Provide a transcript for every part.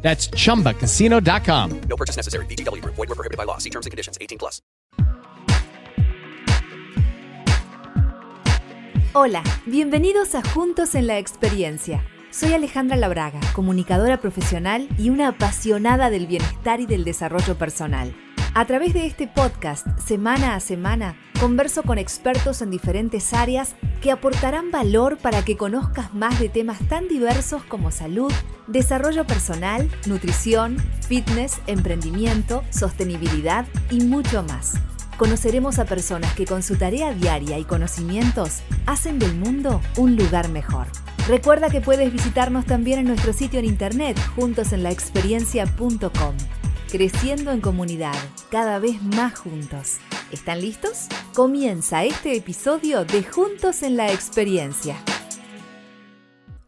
That's chumbacasino.com. No purchase necessary. VGW Group. Void were prohibited by law. See terms and conditions. 18 plus. Hola, bienvenidos a Juntos en la Experiencia. Soy Alejandra Labraga, comunicadora profesional y una apasionada del bienestar y del desarrollo personal. A través de este podcast, semana a semana, converso con expertos en diferentes áreas que aportarán valor para que conozcas más de temas tan diversos como salud, desarrollo personal, nutrición, fitness, emprendimiento, sostenibilidad y mucho más. Conoceremos a personas que con su tarea diaria y conocimientos hacen del mundo un lugar mejor. Recuerda que puedes visitarnos también en nuestro sitio en internet juntosenlaexperiencia.com creciendo en comunidad, cada vez más juntos. ¿Están listos? Comienza este episodio de Juntos en la Experiencia.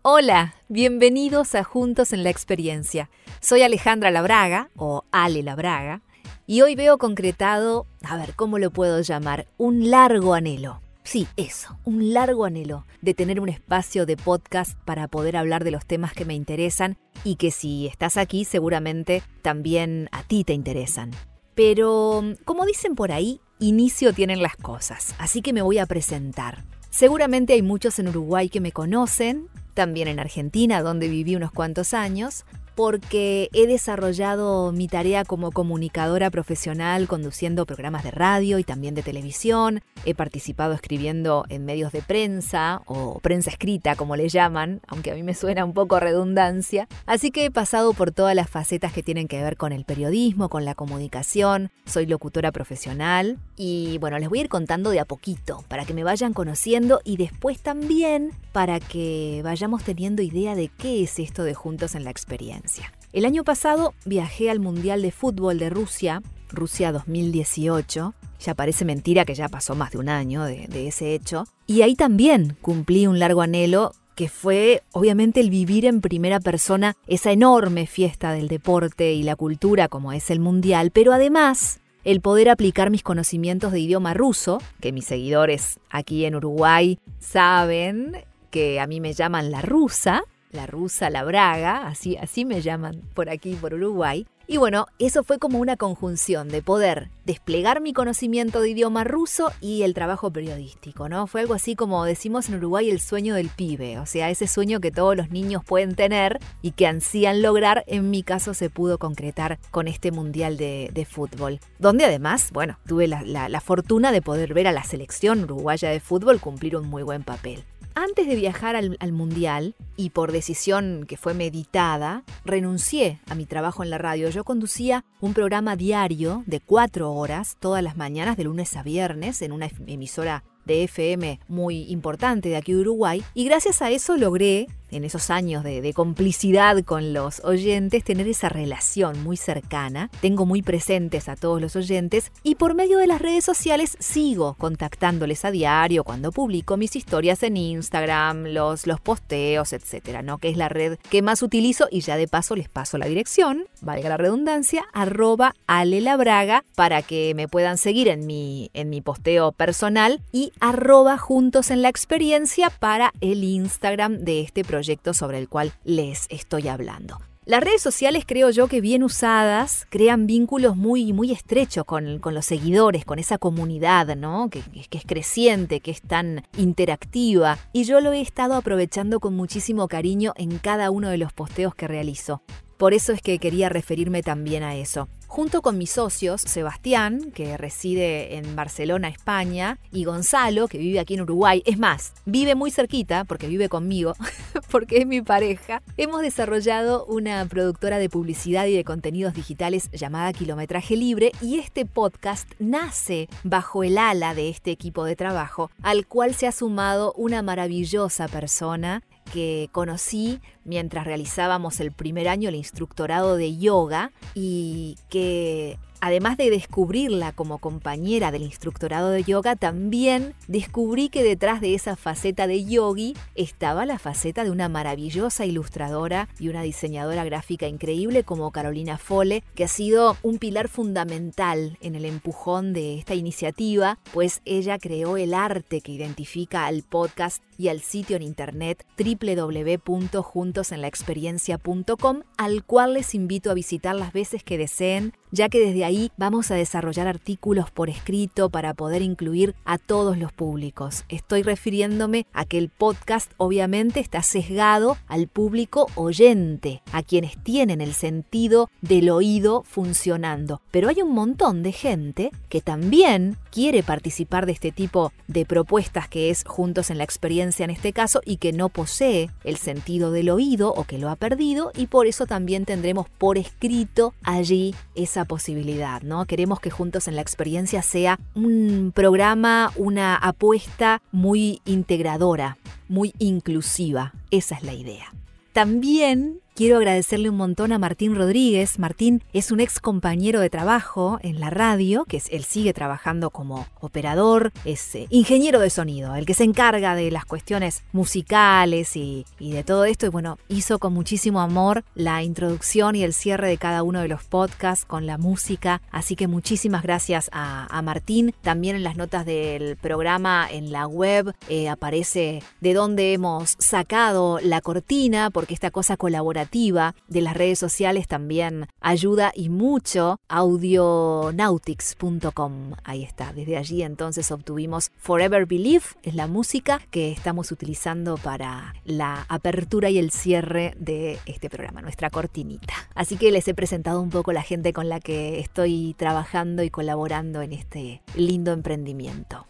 Hola, bienvenidos a Juntos en la Experiencia. Soy Alejandra Labraga, o Ale Labraga, y hoy veo concretado, a ver, ¿cómo lo puedo llamar? Un largo anhelo. Sí, eso, un largo anhelo de tener un espacio de podcast para poder hablar de los temas que me interesan y que si estás aquí seguramente también a ti te interesan. Pero, como dicen por ahí, inicio tienen las cosas, así que me voy a presentar. Seguramente hay muchos en Uruguay que me conocen, también en Argentina, donde viví unos cuantos años, porque he desarrollado mi tarea como comunicadora profesional conduciendo programas de radio y también de televisión. He participado escribiendo en medios de prensa o prensa escrita, como le llaman, aunque a mí me suena un poco redundancia. Así que he pasado por todas las facetas que tienen que ver con el periodismo, con la comunicación. Soy locutora profesional y bueno, les voy a ir contando de a poquito para que me vayan conociendo y después también para que vayamos teniendo idea de qué es esto de Juntos en la Experiencia. El año pasado viajé al Mundial de Fútbol de Rusia, Rusia 2018. Ya parece mentira que ya pasó más de un año de, ese hecho. Y ahí también cumplí un largo anhelo que fue obviamente el vivir en primera persona esa enorme fiesta del deporte y la cultura como es el Mundial, pero además el poder aplicar mis conocimientos de idioma ruso, que mis seguidores aquí en Uruguay saben que a mí me llaman la rusa, la rusa, la braga, así, así me llaman por aquí, por Uruguay. Y bueno, eso fue como una conjunción de poder desplegar mi conocimiento de idioma ruso y el trabajo periodístico, ¿no? Fue algo así como decimos en Uruguay el sueño del pibe, o sea, ese sueño que todos los niños pueden tener y que ansían lograr, en mi caso se pudo concretar con este Mundial de, Fútbol, donde además, bueno, tuve la fortuna de poder ver a la selección uruguaya de fútbol cumplir un muy buen papel. Antes de viajar al, al, Mundial, y por decisión que fue meditada, renuncié a mi trabajo en la radio. Yo conducía un programa diario de cuatro horas, todas las mañanas, de lunes a viernes, en una emisora de FM muy importante de aquí de Uruguay, y gracias a eso logré en esos años de, complicidad con los oyentes, tener esa relación muy cercana. Tengo muy presentes a todos los oyentes y por medio de las redes sociales sigo contactándoles a diario cuando publico mis historias en Instagram, los, los posteos, etcétera, ¿no? Que es la red que más utilizo y ya de paso les paso la dirección, valga la redundancia, arroba alelabraga para que me puedan seguir en mi, en mi posteo personal y arroba juntos en la experiencia para el Instagram de este proyecto sobre el cual les estoy hablando. Las redes sociales creo yo que bien usadas crean vínculos muy, muy estrechos con, con los seguidores, con esa comunidad, ¿no? Que, que, es creciente, que es tan interactiva. Y yo lo he estado aprovechando con muchísimo cariño en cada uno de los posteos que realizo. Por eso es que quería referirme también a eso. Junto con mis socios, Sebastián, que reside en Barcelona, España, y Gonzalo, que vive aquí en Uruguay, es más, vive muy cerquita, porque vive conmigo, porque es mi pareja, hemos desarrollado una productora de publicidad y de contenidos digitales llamada Kilometraje Libre, y este podcast nace bajo el ala de este equipo de trabajo, al cual se ha sumado una maravillosa persona que conocí mientras realizábamos el primer año el instructorado de yoga y que además de descubrirla como compañera del instructorado de yoga, también descubrí que detrás de esa faceta de yogi estaba la faceta de una maravillosa ilustradora y una diseñadora gráfica increíble como Carolina Fole, que ha sido un pilar fundamental en el empujón de esta iniciativa, pues ella creó el arte que identifica al podcast y al sitio en internet www.juntosenlaexperiencia.com, al cual les invito a visitar las veces que deseen, ya que desde ahí vamos a desarrollar artículos por escrito para poder incluir a todos los públicos. Estoy refiriéndome a que el podcast obviamente está sesgado al público oyente, a quienes tienen el sentido del oído funcionando. Pero hay un montón de gente que también quiere participar de este tipo de propuestas que es Juntos en la Experiencia en este caso y que no posee el sentido del oído o que lo ha perdido y por eso también tendremos por escrito allí esa posibilidad, ¿no? Queremos que Juntos en la Experiencia sea un programa, una apuesta muy integradora, muy inclusiva. Esa es la idea. También quiero agradecerle un montón a Martín Rodríguez. Martín es un ex compañero de trabajo en la radio, que es, él sigue trabajando como operador, es eh, ingeniero de sonido, el que se encarga de las cuestiones musicales y, de todo esto. Y bueno, hizo con muchísimo amor la introducción y el cierre de cada uno de los podcasts con la música. Así que muchísimas gracias a, Martín. También en las notas del programa en la web eh, aparece de dónde hemos sacado la cortina, porque esta cosa colaborativa de las redes sociales también ayuda y mucho. Audionautics.com, ahí está. Desde allí entonces obtuvimos Forever Believe, es la música que estamos utilizando para la apertura y el cierre de este programa, nuestra cortinita. Así que les he presentado un poco la gente con la que estoy trabajando y colaborando en este lindo emprendimiento.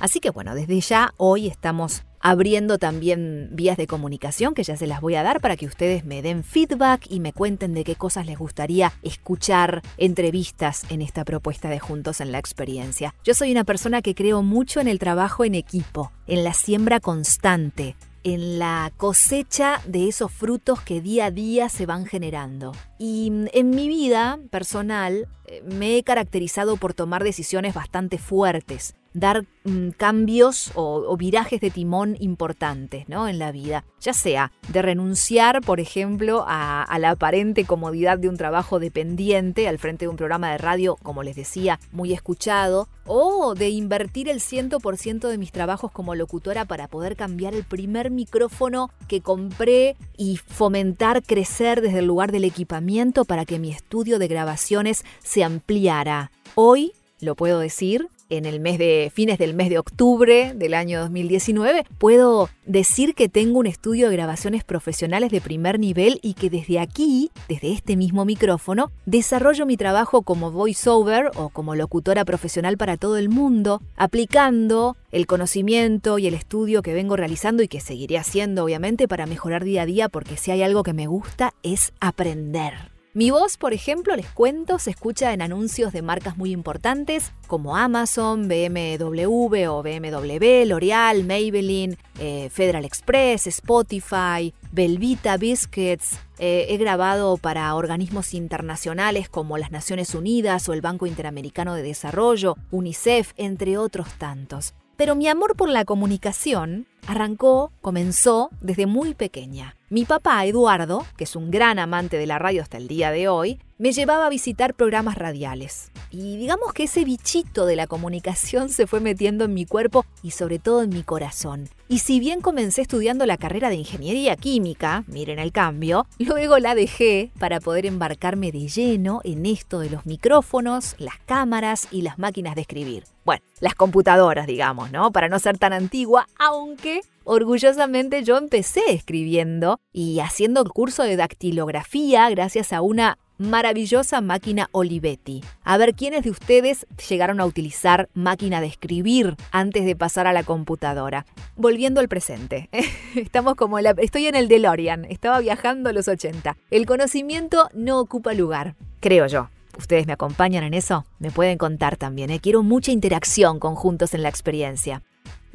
Así que bueno, desde ya hoy estamos abriendo también vías de comunicación que ya se las voy a dar para que ustedes me den feedback y me cuenten de qué cosas les gustaría escuchar entrevistas en esta propuesta de Juntos en la Experiencia. Yo soy una persona que creo mucho en el trabajo en equipo, en la siembra constante, en la cosecha de esos frutos que día a día se van generando. Y mm, en mi vida personal eh, me he caracterizado por tomar decisiones bastante fuertes dar mm, cambios o, virajes de timón importantes ¿no? en la vida, ya sea de renunciar, por ejemplo, a, a, la aparente comodidad de un trabajo dependiente al frente de un programa de radio, como les decía, muy escuchado, o de invertir el 100% de mis trabajos como locutora para poder cambiar el primer micrófono que compré y fomentar crecer desde el lugar del equipamiento para que mi estudio de grabaciones se ampliara. Hoy, lo puedo decir, en el mes de fines del mes de octubre del año 2019, puedo decir que tengo un estudio de grabaciones profesionales de primer nivel y que desde aquí, desde este mismo micrófono, desarrollo mi trabajo como voiceover o como locutora profesional para todo el mundo, aplicando el conocimiento y el estudio que vengo realizando y que seguiré haciendo obviamente para mejorar día a día porque si hay algo que me gusta es aprender. Mi voz, por ejemplo, les cuento, se escucha en anuncios de marcas muy importantes como Amazon, BMW o BMW, L'Oreal, Maybelline, eh, Federal Express, Spotify, Belvita Biscuits. Eh, he grabado para organismos internacionales como las Naciones Unidas o el Banco Interamericano de Desarrollo, UNICEF, entre otros tantos. Pero mi amor por la comunicación arrancó, comenzó desde muy pequeña. Mi papá, Eduardo, que es un gran amante de la radio hasta el día de hoy, me llevaba a visitar programas radiales. Y digamos que ese bichito de la comunicación se fue metiendo en mi cuerpo y sobre todo en mi corazón. Y si bien comencé estudiando la carrera de ingeniería química, miren el cambio, luego la dejé para poder embarcarme de lleno en esto de los micrófonos, las cámaras y las máquinas de escribir. Bueno, las computadoras, digamos, ¿no? Para no ser tan antigua, aunque Orgullosamente yo empecé escribiendo y haciendo el curso de dactilografía gracias a una maravillosa máquina Olivetti. A ver quiénes de ustedes llegaron a utilizar máquina de escribir antes de pasar a la computadora. Volviendo al presente. Estamos como la, estoy en el DeLorean, estaba viajando a los 80. El conocimiento no ocupa lugar, creo yo. ¿Ustedes me acompañan en eso? Me pueden contar también. ¿eh? Quiero mucha interacción con Juntos en la experiencia.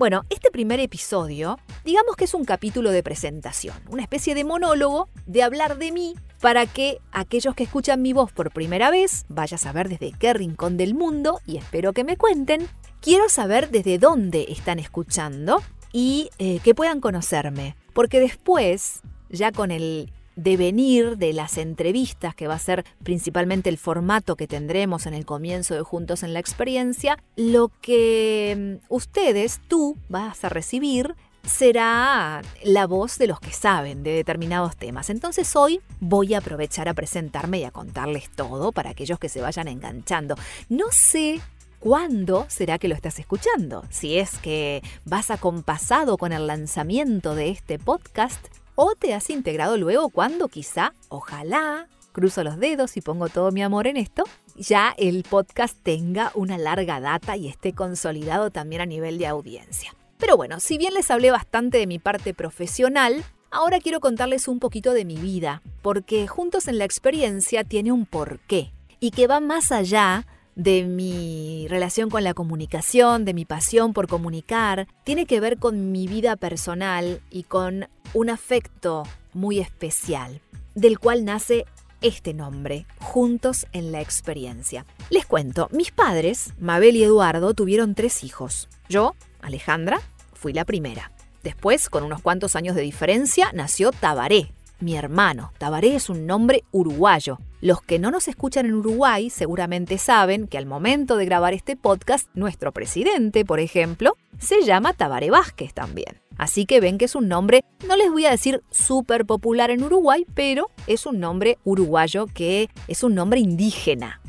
Bueno, este primer episodio, digamos que es un capítulo de presentación, una especie de monólogo de hablar de mí para que aquellos que escuchan mi voz por primera vez vaya a saber desde qué rincón del mundo y espero que me cuenten. Quiero saber desde dónde están escuchando y eh, que puedan conocerme, porque después, ya con el devenir de las entrevistas, que va a ser principalmente el formato que tendremos en el comienzo de Juntos en la Experiencia, lo que mm, ustedes, tú, vas a recibir será la voz de los que saben de determinados temas. Entonces hoy voy a aprovechar a presentarme y a contarles todo para aquellos que se vayan enganchando. No sé cuándo será que lo estás escuchando. Si es que vas acompasado con el lanzamiento de este podcast o te has integrado luego cuando quizá, ojalá, cruzo los dedos y pongo todo mi amor en esto, ya el podcast tenga una larga data y esté consolidado también a nivel de audiencia. Pero bueno, si bien les hablé bastante de mi parte profesional, ahora quiero contarles un poquito de mi vida, porque Juntos en la Experiencia tiene un porqué y que va más allá de mi relación con la comunicación, de mi pasión por comunicar, tiene que ver con mi vida personal y con un afecto muy especial, del cual nace este nombre, Juntos en la Experiencia. Les cuento, mis padres, Mabel y Eduardo, tuvieron tres hijos. Yo, Alejandra, fui la primera. Después, con unos cuantos años de diferencia, nació Tabaré, mi hermano. Tabaré es un nombre uruguayo. Los que no nos escuchan en Uruguay seguramente saben que al momento de grabar este podcast, nuestro presidente, por ejemplo, se llama Tabaré Vázquez también. Así que ven que es un nombre, no les voy a decir súper popular en Uruguay, pero es un nombre uruguayo que es un nombre indígena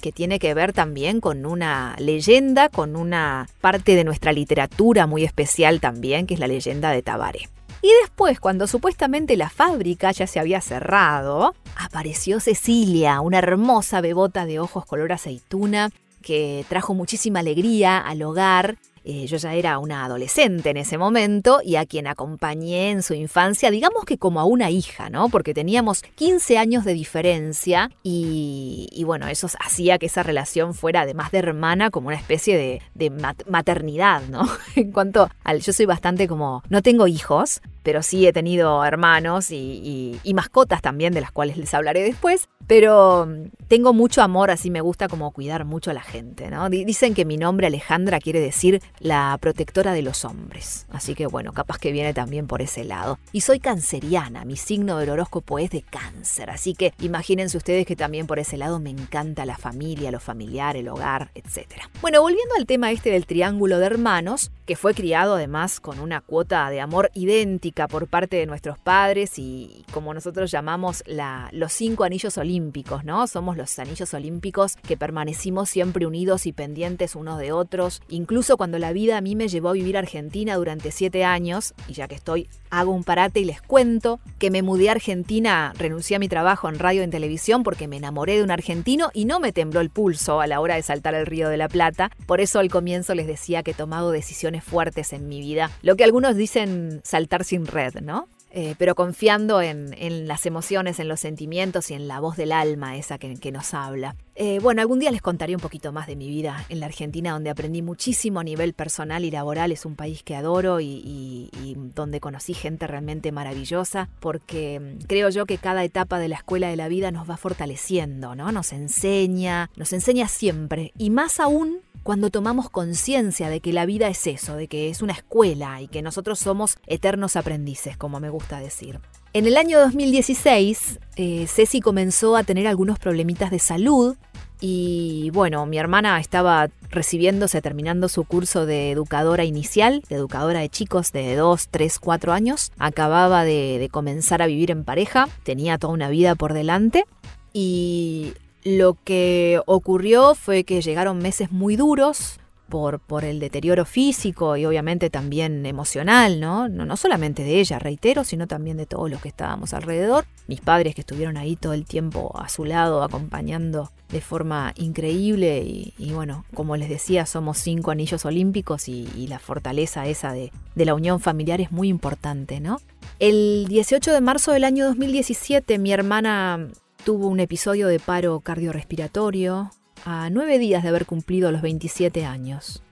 que tiene que ver también con una leyenda, con una parte de nuestra literatura muy especial también, que es la leyenda de Tabaré. Y después, cuando supuestamente la fábrica ya se había cerrado, apareció Cecilia, una hermosa bebota de ojos color aceituna que trajo muchísima alegría al hogar eh, yo ya era una adolescente en ese momento y a quien acompañé en su infancia, digamos que como a una hija, ¿no? Porque teníamos 15 años de diferencia y, bueno, eso hacía que esa relación fuera, además de hermana, como una especie de, maternidad, ¿no? en cuanto al, yo soy bastante como, no tengo hijos, pero sí he tenido hermanos y, mascotas también, de las cuales les hablaré después. Pero mm, tengo mucho amor, así me gusta como cuidar mucho a la gente, ¿no? Dicen que mi nombre Alejandra quiere decir la protectora de los hombres. Así que bueno, capaz que viene también por ese lado. Y soy canceriana, mi signo del horóscopo es de cáncer. Así que imagínense ustedes que también por ese lado me encanta la familia, lo familiar, el hogar, etc. Bueno, volviendo al tema este del triángulo de hermanos, que fue criado además con una cuota de amor idéntica por parte de nuestros padres y como nosotros llamamos la, los cinco anillos olímpicos, ¿no? Somos los anillos olímpicos que permanecimos siempre unidos y pendientes unos de otros, incluso cuando la vida a mí me llevó a vivir Argentina durante siete años, y ya que estoy, hago un parate y les cuento que me mudé a Argentina, renuncié a mi trabajo en radio y en televisión porque me enamoré de un argentino y no me tembló el pulso a la hora de saltar el río de la Plata, por eso al comienzo les decía que he tomado decisiones fuertes en mi vida. Lo que algunos dicen saltar sin red, ¿no? Eh, pero confiando en, las emociones, en los sentimientos y en la voz del alma esa que, nos habla. Eh, bueno, algún día les contaré un poquito más de mi vida en la Argentina, donde aprendí muchísimo a nivel personal y laboral. Es un país que adoro y, y donde conocí gente realmente maravillosa, porque mm, creo yo que cada etapa de la escuela de la vida nos va fortaleciendo, ¿no? Nos enseña, nos enseña siempre, y más aún cuando tomamos conciencia de que la vida es eso, de que es una escuela y que nosotros somos eternos aprendices, como me gusta decir. En el año 2016, eh, Ceci comenzó a tener algunos problemitas de salud y bueno, mi hermana estaba recibiéndose, terminando su curso de educadora inicial, de educadora de chicos de 2, 3, 4 años. Acababa de, de comenzar a vivir en pareja, tenía toda una vida por delante y lo que ocurrió fue que llegaron meses muy duros por, el deterioro físico y obviamente también emocional, ¿no? ¿no? solamente de ella, reitero, sino también de todos los que estábamos alrededor. Mis padres que estuvieron ahí todo el tiempo a su lado, acompañando de forma increíble y, bueno, como les decía, somos cinco anillos olímpicos y, la fortaleza esa de, de la unión familiar es muy importante, ¿no? El 18 de marzo del año 2017 mi hermana Tuvo un episodio de paro cardiorrespiratorio a nueve días de haber cumplido los 27 años.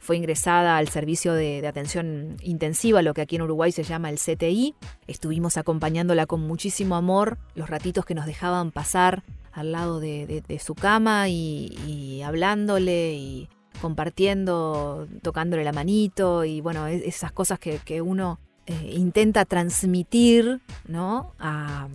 fue ingresada al servicio de, atención intensiva, lo que aquí en Uruguay se llama el CTI. Estuvimos acompañándola con muchísimo amor, los ratitos que nos dejaban pasar al lado de, su cama y, y, hablándole y compartiendo, tocándole la manito y bueno, esas cosas que, que uno eh, intenta transmitir ¿no? a,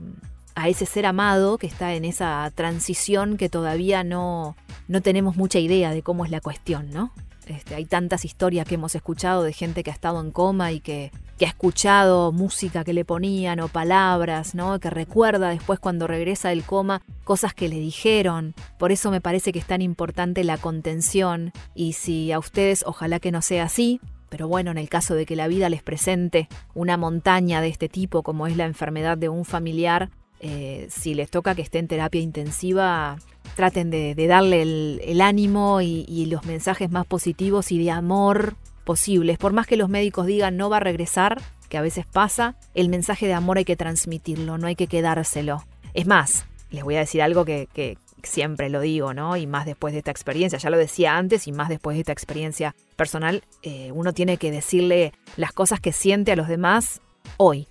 a ese ser amado que está en esa transición que todavía no, no tenemos mucha idea de cómo es la cuestión, ¿no? Este, hay tantas historias que hemos escuchado de gente que ha estado en coma y que, que, ha escuchado música que le ponían o palabras, ¿no? Que recuerda después cuando regresa del coma cosas que le dijeron. Por eso me parece que es tan importante la contención y si a ustedes ojalá que no sea así, pero bueno, en el caso de que la vida les presente una montaña de este tipo como es la enfermedad de un familiar, eh, si les toca que esté en terapia intensiva, traten de, darle el, ánimo y, los mensajes más positivos y de amor posibles. Por más que los médicos digan no va a regresar, que a veces pasa, el mensaje de amor hay que transmitirlo, no hay que quedárselo. Es más, les voy a decir algo que, que siempre lo digo, ¿no? Y más después de esta experiencia, ya lo decía antes y más después de esta experiencia personal, eh, uno tiene que decirle las cosas que siente a los demás hoy,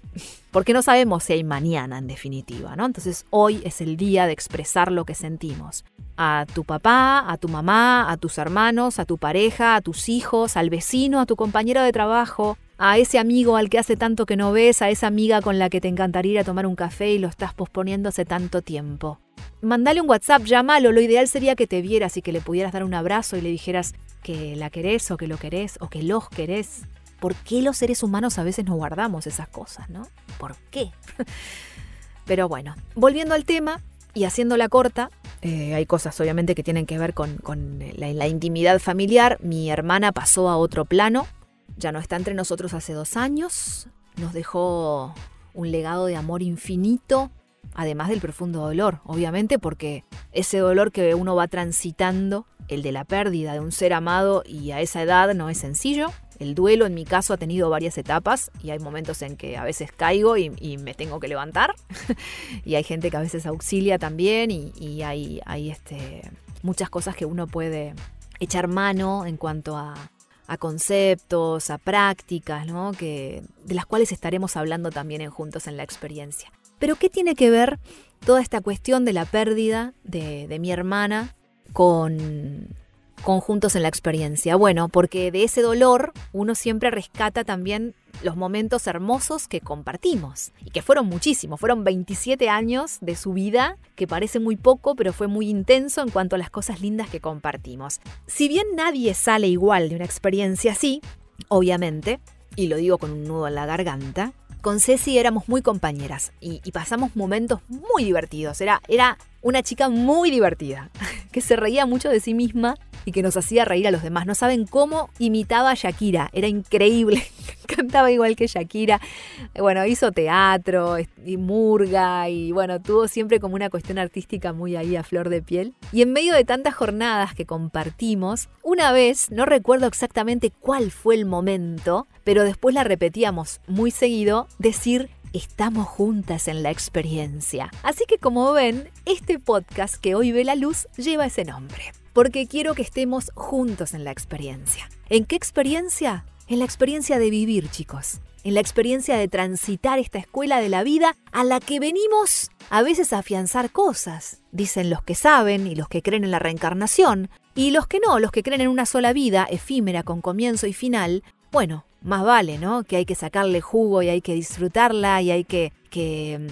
porque no sabemos si hay mañana en definitiva, ¿no? Entonces hoy es el día de expresar lo que sentimos. A tu papá, a tu mamá, a tus hermanos, a tu pareja, a tus hijos, al vecino, a tu compañero de trabajo, a ese amigo al que hace tanto que no ves, a esa amiga con la que te encantaría ir a tomar un café y lo estás posponiendo hace tanto tiempo. Mandale un WhatsApp, llámalo, lo ideal sería que te vieras y que le pudieras dar un abrazo y le dijeras que la querés o que lo querés o que los querés. ¿Por qué los seres humanos a veces no guardamos esas cosas, no? ¿Por qué? Pero bueno, volviendo al tema y haciéndola corta, eh, hay cosas obviamente que tienen que ver con, la, la intimidad familiar. Mi hermana pasó a otro plano, ya no está entre nosotros hace dos años, nos dejó un legado de amor infinito, además del profundo dolor, obviamente, porque ese dolor que uno va transitando, el de la pérdida de un ser amado y a esa edad no es sencillo. El duelo en mi caso ha tenido varias etapas y hay momentos en que a veces caigo y, me tengo que levantar y hay gente que a veces auxilia también y, hay, este, muchas cosas que uno puede echar mano en cuanto a, conceptos, a prácticas, ¿no? que, de las cuales estaremos hablando también Juntos en la Experiencia. Pero ¿qué tiene que ver toda esta cuestión de la pérdida de mi hermana con, con Juntos en la Experiencia? Bueno, porque de ese dolor uno siempre rescata también los momentos hermosos que compartimos y que fueron muchísimos, fueron 27 años de su vida, que parece muy poco, pero fue muy intenso en cuanto a las cosas lindas que compartimos. Si bien nadie sale igual de una experiencia así, obviamente, y lo digo con un nudo en la garganta, con Ceci éramos muy compañeras y, y, pasamos momentos muy divertidos. Era, era una chica muy divertida, que se reía mucho de sí misma y que nos hacía reír a los demás. No saben cómo imitaba a Shakira, era increíble. Cantaba igual que Shakira. Bueno, hizo teatro y murga y bueno, tuvo siempre como una cuestión artística muy ahí a flor de piel. Y en medio de tantas jornadas que compartimos, una vez, no recuerdo exactamente cuál fue el momento, pero después la repetíamos muy seguido, decir estamos juntas en la experiencia. Así que como ven, este podcast que hoy ve la luz lleva ese nombre. Porque quiero que estemos juntos en la experiencia. ¿En qué experiencia? En la experiencia de vivir, chicos. En la experiencia de transitar esta escuela de la vida a la que venimos a veces a afianzar cosas. Dicen los que saben y los que creen en la reencarnación. Y los que no, los que creen en una sola vida, efímera con comienzo y final, bueno, más vale, ¿no? Que hay que sacarle jugo y hay que disfrutarla y hay que, que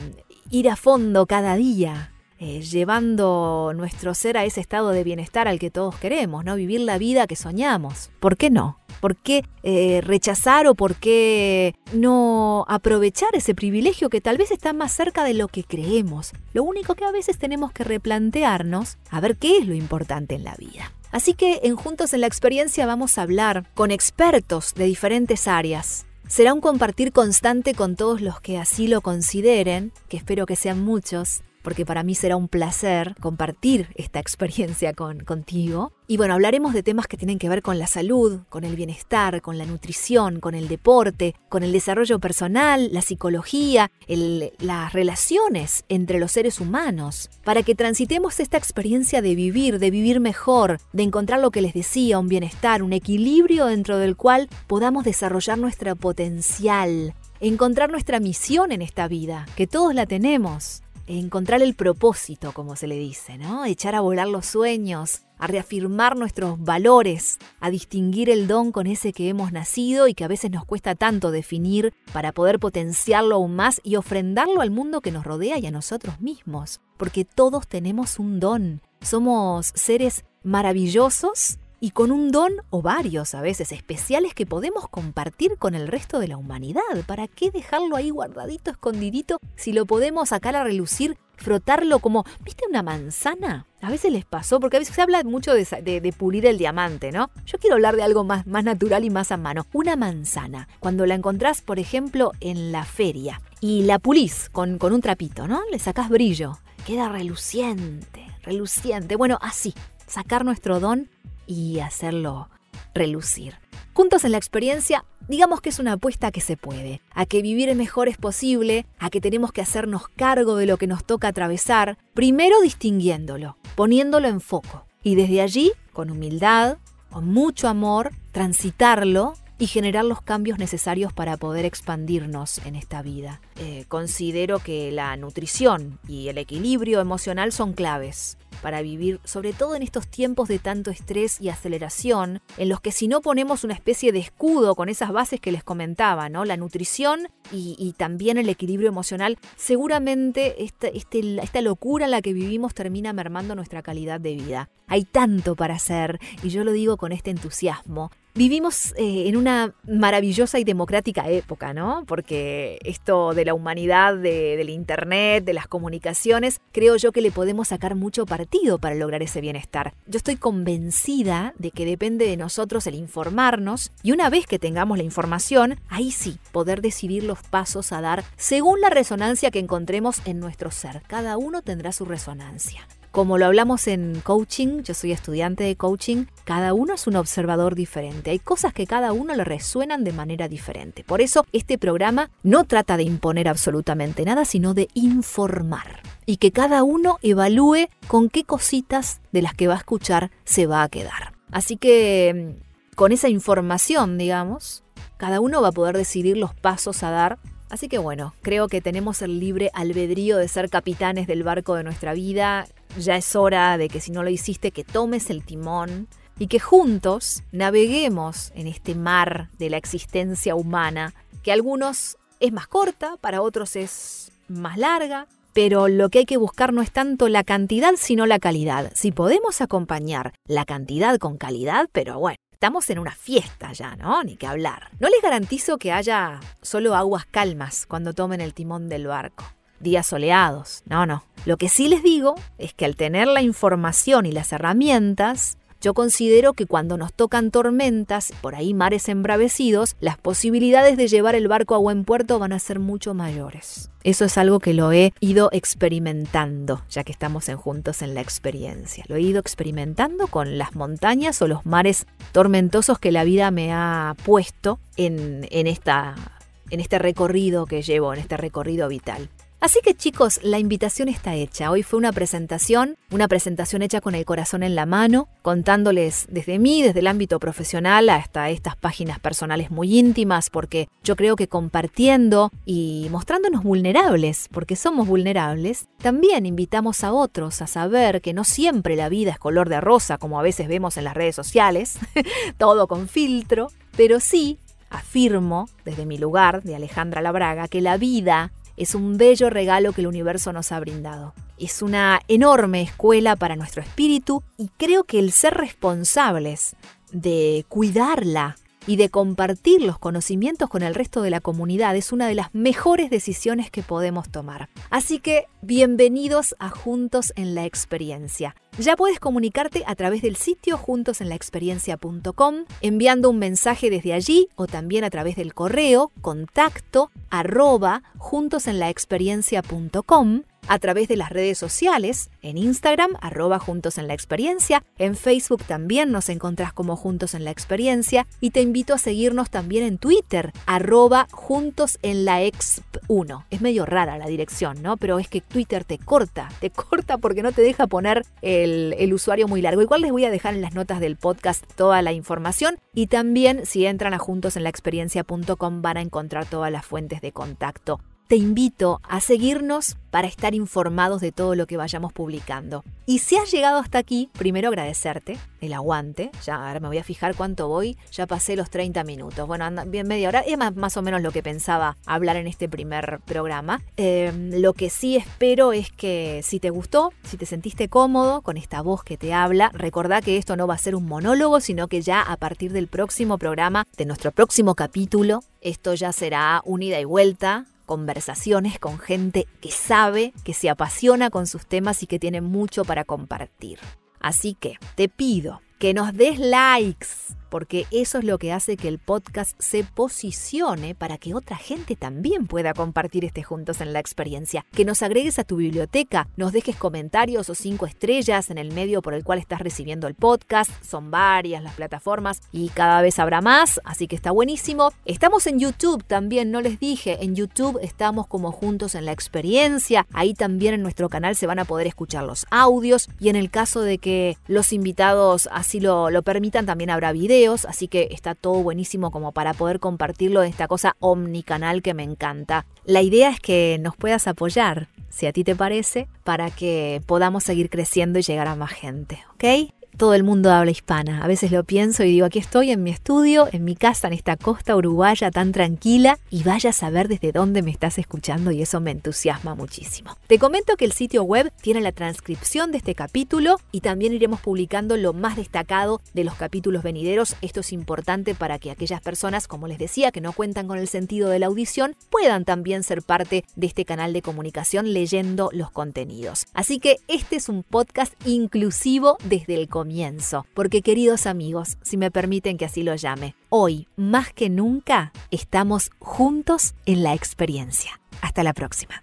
ir a fondo cada día, eh, llevando nuestro ser a ese estado de bienestar al que todos queremos, ¿no? Vivir la vida que soñamos. ¿Por qué no? ¿Por qué eh, rechazar o por qué no aprovechar ese privilegio que tal vez está más cerca de lo que creemos? Lo único que a veces tenemos que replantearnos a ver qué es lo importante en la vida. Así que en Juntos en la Experiencia vamos a hablar con expertos de diferentes áreas. Será un compartir constante con todos los que así lo consideren, que espero que sean muchos, porque para mí será un placer compartir esta experiencia con, contigo. Y bueno, hablaremos de temas que tienen que ver con la salud, con el bienestar, con la nutrición, con el deporte, con el desarrollo personal, la psicología, las relaciones entre los seres humanos, para que transitemos esta experiencia de vivir, de vivir mejor, de encontrar lo que les decía, un bienestar, un equilibrio dentro del cual podamos desarrollar nuestro potencial, encontrar nuestra misión en esta vida, que todos la tenemos, encontrar el propósito, como se le dice, ¿no? Echar a volar los sueños, a reafirmar nuestros valores, a distinguir el don con ese que hemos nacido y que a veces nos cuesta tanto definir para poder potenciarlo aún más y ofrendarlo al mundo que nos rodea y a nosotros mismos, porque todos tenemos un don. Somos seres maravillosos y con un don o varios a veces especiales que podemos compartir con el resto de la humanidad. ¿Para qué dejarlo ahí guardadito, escondidito, si lo podemos sacar a relucir, frotarlo como, ¿viste una manzana? A veces les pasó, porque a veces se habla mucho de, pulir el diamante, ¿no? Yo quiero hablar de algo más, más natural y más a mano. Una manzana, cuando la encontrás, por ejemplo, en la feria y la pulís con, con un trapito, ¿no? Le sacás brillo, queda reluciente, reluciente. Bueno, así, sacar nuestro don y hacerlo relucir. Juntos en la experiencia, digamos que es una apuesta que se puede, a que vivir mejor es posible, a que tenemos que hacernos cargo de lo que nos toca atravesar, primero distinguiéndolo, poniéndolo en foco, y desde allí, con humildad, con mucho amor, transitarlo y generar los cambios necesarios para poder expandirnos en esta vida. Eh, considero que la nutrición y el equilibrio emocional son claves para vivir, sobre todo en estos tiempos de tanto estrés y aceleración, en los que si no ponemos una especie de escudo con esas bases que les comentaba, ¿no? La nutrición y, también el equilibrio emocional, seguramente este, esta locura en la que vivimos termina mermando nuestra calidad de vida. Hay tanto para hacer, y yo lo digo con este entusiasmo, Vivimos eh, en una maravillosa y democrática época, ¿no? Porque esto de la humanidad, del Internet, de las comunicaciones, creo yo que le podemos sacar mucho partido para lograr ese bienestar. Yo estoy convencida de que depende de nosotros el informarnos y una vez que tengamos la información, ahí sí, poder decidir los pasos a dar según la resonancia que encontremos en nuestro ser. Cada uno tendrá su resonancia. Como lo hablamos en coaching, yo soy estudiante de coaching, cada uno es un observador diferente. Hay cosas que cada uno le resuenan de manera diferente. Por eso este programa no trata de imponer absolutamente nada, sino de informar. Y que cada uno evalúe con qué cositas de las que va a escuchar se va a quedar. Así que mm, con esa información, digamos, cada uno va a poder decidir los pasos a dar Así que bueno, creo que tenemos el libre albedrío de ser capitanes del barco de nuestra vida. Ya es hora de que si no lo hiciste, que tomes el timón y que juntos naveguemos en este mar de la existencia humana, que algunos es más corta, para otros es más larga, pero lo que hay que buscar no es tanto la cantidad, sino la calidad. Si podemos acompañar la cantidad con calidad, pero bueno, estamos en una fiesta ya, ¿no? Ni que hablar. No les garantizo que haya solo aguas calmas cuando tomen el timón del barco. Días soleados. No, no. Lo que sí les digo es que al tener la información y las herramientas, yo considero que cuando nos tocan tormentas, por ahí mares embravecidos, las posibilidades de llevar el barco a buen puerto van a ser mucho mayores. Eso es algo que lo he ido experimentando, ya que estamos en juntos en la experiencia. Lo he ido experimentando con las montañas o los mares tormentosos que la vida me ha puesto en, en, este recorrido que llevo, en este recorrido vital. Así que chicos, la invitación está hecha. Hoy fue una presentación, una presentación hecha con el corazón en la mano, contándoles desde mí, desde el ámbito profesional, hasta estas páginas personales muy íntimas, porque yo creo que compartiendo y mostrándonos vulnerables, porque somos vulnerables, también invitamos a otros a saber que no siempre la vida es color de rosa, como a veces vemos en las redes sociales, todo con filtro, pero sí afirmo desde mi lugar de Alejandra Labraga que la vida es un bello regalo que el universo nos ha brindado. Es una enorme escuela para nuestro espíritu y creo que el ser responsables de cuidarla y de compartir los conocimientos con el resto de la comunidad es una de las mejores decisiones que podemos tomar. Así que bienvenidos a Juntos en la Experiencia. Ya puedes comunicarte a través del sitio juntosenlaexperiencia.com enviando un mensaje desde allí o también a través del correo contacto arroba juntosenlaexperiencia.com a través de las redes sociales, en Instagram, arroba Juntos en la Experiencia, en Facebook también nos encontrás como Juntos en la Experiencia y te invito a seguirnos también en Twitter, arroba Juntos en la Exp 1. Es medio rara la dirección, ¿no? Pero es que Twitter te corta, te corta porque no te deja poner el, el usuario muy largo. Igual les voy a dejar en las notas del podcast toda la información y también si entran a juntosenlaexperiencia.com van a encontrar todas las fuentes de contacto te invito a seguirnos para estar informados de todo lo que vayamos publicando. Y si has llegado hasta aquí, primero agradecerte el aguante. Ya me voy a fijar cuánto voy. Ya pasé los 30 minutos. Bueno, anda bien media hora. Es más, o menos lo que pensaba hablar en este primer programa. Em, lo que sí espero es que si te gustó, si te sentiste cómodo con esta voz que te habla, recordá que esto no va a ser un monólogo, sino que ya a partir del próximo programa, de nuestro próximo capítulo, esto ya será un ida y vuelta conversaciones con gente que sabe, que se apasiona con sus temas y que tiene mucho para compartir. Así que te pido que nos des likes porque eso es lo que hace que el podcast se posicione para que otra gente también pueda compartir este Juntos en la experiencia. Que nos agregues a tu biblioteca, nos dejes comentarios o cinco estrellas en el medio por el cual estás recibiendo el podcast. Son varias las plataformas y cada vez habrá más, así que está buenísimo. Estamos en YouTube también, no les dije, en YouTube estamos como Juntos en la experiencia. Ahí también en nuestro canal se van a poder escuchar los audios y en el caso de que los invitados así lo, lo permitan, también habrá así que está todo buenísimo como para poder compartirlo de esta cosa omnicanal que me encanta. La idea es que nos puedas apoyar, si a ti te parece, para que podamos seguir creciendo y llegar a más gente, ¿ok? Todo el mundo habla hispana. A veces lo pienso y digo, aquí estoy en mi estudio, en mi casa, en esta costa uruguaya tan tranquila, y vaya a saber desde dónde me estás escuchando y eso me entusiasma muchísimo. Te comento que el sitio web tiene la transcripción de este capítulo y también iremos publicando lo más destacado de los capítulos venideros. Esto es importante para que aquellas personas, como les decía, que no cuentan con el sentido de la audición, puedan también ser parte de este canal de comunicación leyendo los contenidos. Así que este es un podcast inclusivo desde el comienzo, porque queridos amigos, si me permiten que así lo llame, hoy más que nunca estamos juntos en la experiencia. Hasta la próxima.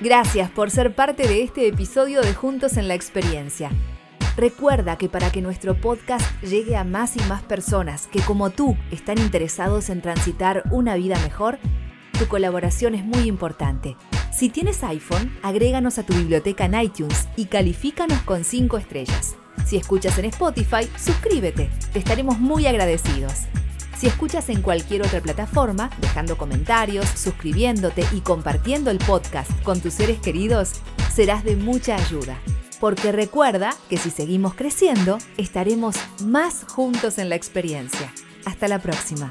Gracias por ser parte de este episodio de Juntos en la Experiencia. Recuerda que para que nuestro podcast llegue a más y más personas que como tú están interesados en transitar una vida mejor, tu colaboración es muy importante. Si tienes iPhone, agréganos a tu biblioteca en iTunes y califícanos con 5 estrellas. Si escuchas en Spotify, suscríbete, te estaremos muy agradecidos. Si escuchas en cualquier otra plataforma, dejando comentarios, suscribiéndote y compartiendo el podcast con tus seres queridos, serás de mucha ayuda. Porque recuerda que si seguimos creciendo, estaremos más juntos en la experiencia. Hasta la próxima.